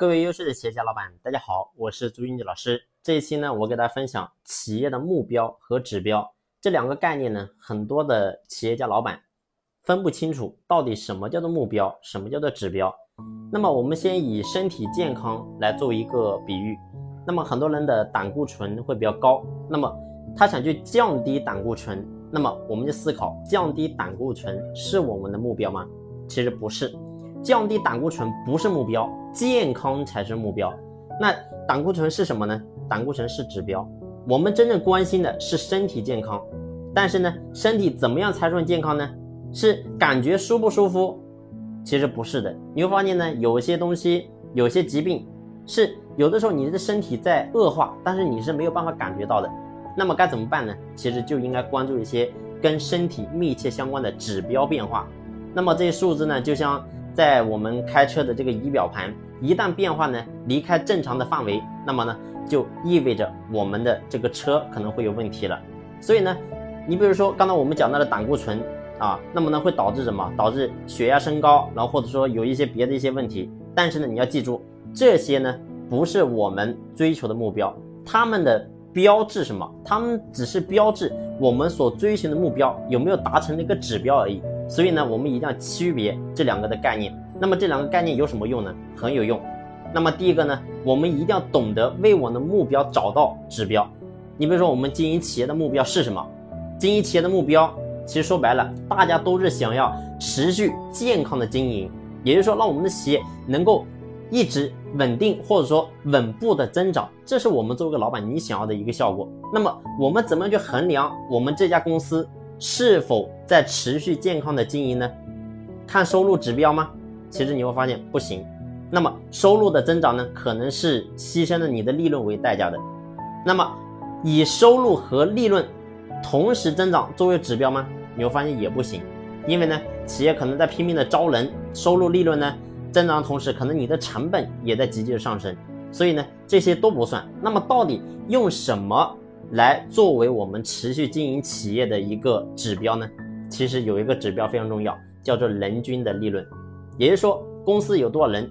各位优秀的企业家老板，大家好，我是朱英杰老师。这一期呢，我给大家分享企业的目标和指标这两个概念呢，很多的企业家老板分不清楚到底什么叫做目标，什么叫做指标。那么我们先以身体健康来做一个比喻。那么很多人的胆固醇会比较高，那么他想去降低胆固醇，那么我们就思考，降低胆固醇是我们的目标吗？其实不是。降低胆固醇不是目标，健康才是目标。那胆固醇是什么呢？胆固醇是指标。我们真正关心的是身体健康。但是呢，身体怎么样才算健康呢？是感觉舒不舒服？其实不是的。你会发现呢，有些东西，有些疾病，是有的时候你的身体在恶化，但是你是没有办法感觉到的。那么该怎么办呢？其实就应该关注一些跟身体密切相关的指标变化。那么这些数字呢，就像。在我们开车的这个仪表盘一旦变化呢，离开正常的范围，那么呢，就意味着我们的这个车可能会有问题了。所以呢，你比如说刚才我们讲到的胆固醇啊，那么呢会导致什么？导致血压升高，然后或者说有一些别的一些问题。但是呢，你要记住，这些呢不是我们追求的目标，他们的标志什么？他们只是标志我们所追寻的目标有没有达成那个指标而已。所以呢，我们一定要区别这两个的概念。那么这两个概念有什么用呢？很有用。那么第一个呢，我们一定要懂得为我们的目标找到指标。你比如说，我们经营企业的目标是什么？经营企业的目标，其实说白了，大家都是想要持续健康的经营，也就是说，让我们的企业能够一直稳定或者说稳步的增长，这是我们作为一个老板你想要的一个效果。那么我们怎么样去衡量我们这家公司？是否在持续健康的经营呢？看收入指标吗？其实你会发现不行。那么收入的增长呢，可能是牺牲了你的利润为代价的。那么以收入和利润同时增长作为指标吗？你会发现也不行。因为呢，企业可能在拼命的招人，收入利润呢增长的同时，可能你的成本也在急剧的上升。所以呢，这些都不算。那么到底用什么？来作为我们持续经营企业的一个指标呢，其实有一个指标非常重要，叫做人均的利润，也就是说公司有多少人，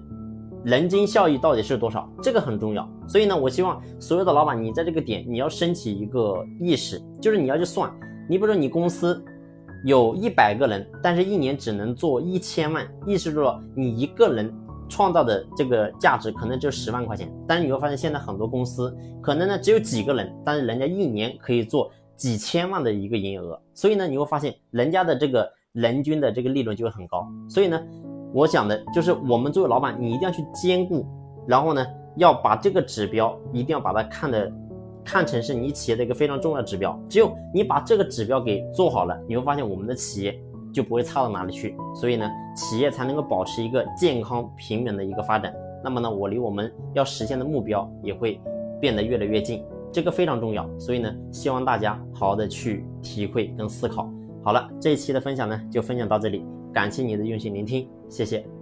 人均效益到底是多少，这个很重要。所以呢，我希望所有的老板，你在这个点你要升起一个意识，就是你要去算，你比如说你公司有一百个人，但是一年只能做一千万，意思就是说你一个人。创造的这个价值可能就十万块钱，但是你会发现现在很多公司可能呢只有几个人，但是人家一年可以做几千万的一个营业额，所以呢你会发现人家的这个人均的这个利润就会很高。所以呢，我想的就是我们作为老板，你一定要去兼顾，然后呢要把这个指标一定要把它看的看成是你企业的一个非常重要指标。只有你把这个指标给做好了，你会发现我们的企业。就不会差到哪里去，所以呢，企业才能够保持一个健康平稳的一个发展。那么呢，我离我们要实现的目标也会变得越来越近，这个非常重要。所以呢，希望大家好好的去体会跟思考。好了，这一期的分享呢就分享到这里，感谢你的用心聆听，谢谢。